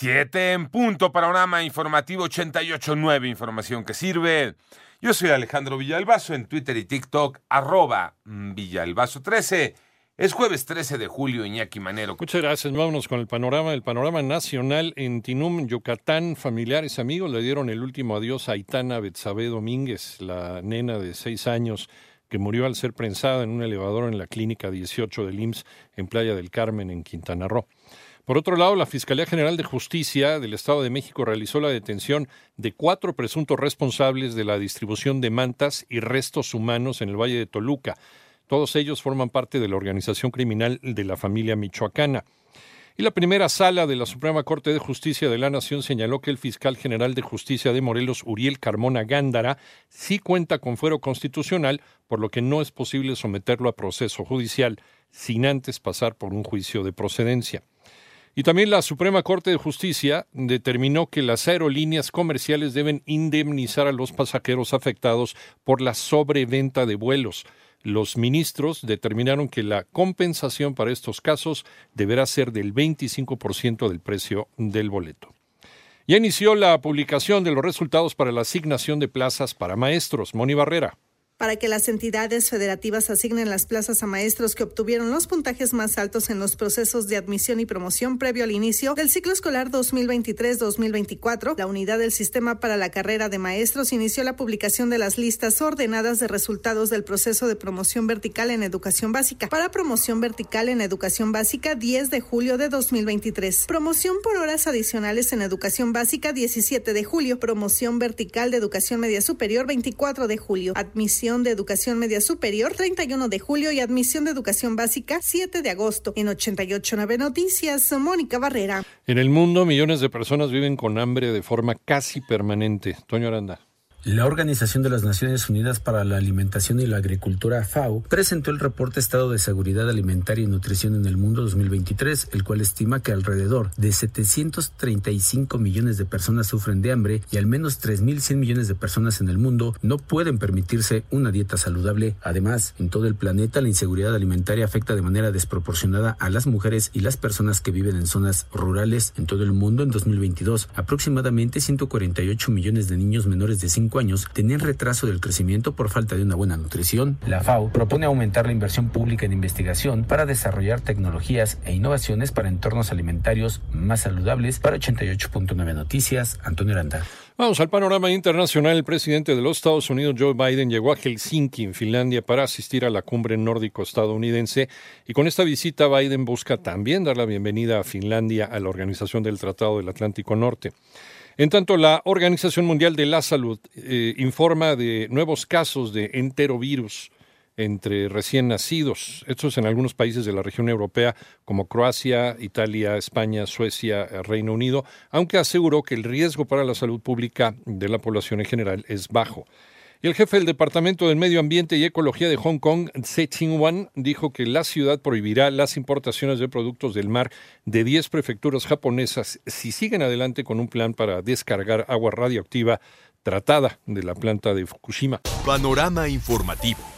Siete en punto, panorama informativo 88.9, información que sirve. Yo soy Alejandro Villalbazo en Twitter y TikTok, arroba Villalbazo13. Es jueves 13 de julio, Iñaki Manero. Muchas gracias. Vámonos con el panorama. El panorama nacional en Tinum, Yucatán. Familiares, amigos le dieron el último adiós a Aitana Betsabe Domínguez, la nena de seis años que murió al ser prensada en un elevador en la clínica 18 del IMSS en Playa del Carmen, en Quintana Roo. Por otro lado, la Fiscalía General de Justicia del Estado de México realizó la detención de cuatro presuntos responsables de la distribución de mantas y restos humanos en el Valle de Toluca. Todos ellos forman parte de la organización criminal de la familia michoacana. Y la primera sala de la Suprema Corte de Justicia de la Nación señaló que el fiscal general de justicia de Morelos, Uriel Carmona Gándara, sí cuenta con fuero constitucional, por lo que no es posible someterlo a proceso judicial sin antes pasar por un juicio de procedencia. Y también la Suprema Corte de Justicia determinó que las aerolíneas comerciales deben indemnizar a los pasajeros afectados por la sobreventa de vuelos los ministros determinaron que la compensación para estos casos deberá ser del 25% del precio del boleto. Ya inició la publicación de los resultados para la asignación de plazas para maestros. Moni Barrera para que las entidades federativas asignen las plazas a maestros que obtuvieron los puntajes más altos en los procesos de admisión y promoción previo al inicio del ciclo escolar 2023-2024. La unidad del sistema para la carrera de maestros inició la publicación de las listas ordenadas de resultados del proceso de promoción vertical en educación básica. Para promoción vertical en educación básica, 10 de julio de 2023. Promoción por horas adicionales en educación básica, 17 de julio. Promoción vertical de educación media superior, 24 de julio. Admisión de Educación Media Superior, 31 de julio, y Admisión de Educación Básica, 7 de agosto. En 889 Noticias, Mónica Barrera. En el mundo, millones de personas viven con hambre de forma casi permanente. Toño Aranda. La Organización de las Naciones Unidas para la Alimentación y la Agricultura, FAO, presentó el reporte Estado de Seguridad Alimentaria y Nutrición en el Mundo 2023, el cual estima que alrededor de 735 millones de personas sufren de hambre y al menos 3.100 millones de personas en el mundo no pueden permitirse una dieta saludable. Además, en todo el planeta la inseguridad alimentaria afecta de manera desproporcionada a las mujeres y las personas que viven en zonas rurales. En todo el mundo, en 2022, aproximadamente 148 millones de niños menores de 5 años tenían retraso del crecimiento por falta de una buena nutrición. La FAO propone aumentar la inversión pública en investigación para desarrollar tecnologías e innovaciones para entornos alimentarios más saludables. Para 88.9 Noticias, Antonio Aranda. Vamos al panorama internacional. El presidente de los Estados Unidos, Joe Biden, llegó a Helsinki, en Finlandia, para asistir a la cumbre nórdico-estadounidense. Y con esta visita, Biden busca también dar la bienvenida a Finlandia a la Organización del Tratado del Atlántico Norte. En tanto, la Organización Mundial de la Salud eh, informa de nuevos casos de enterovirus entre recién nacidos. Estos en algunos países de la región europea como Croacia, Italia, España, Suecia, Reino Unido, aunque aseguró que el riesgo para la salud pública de la población en general es bajo. Y el jefe del Departamento del Medio Ambiente y Ecología de Hong Kong, Tse Ching-wan, dijo que la ciudad prohibirá las importaciones de productos del mar de 10 prefecturas japonesas si siguen adelante con un plan para descargar agua radioactiva tratada de la planta de Fukushima. Panorama informativo.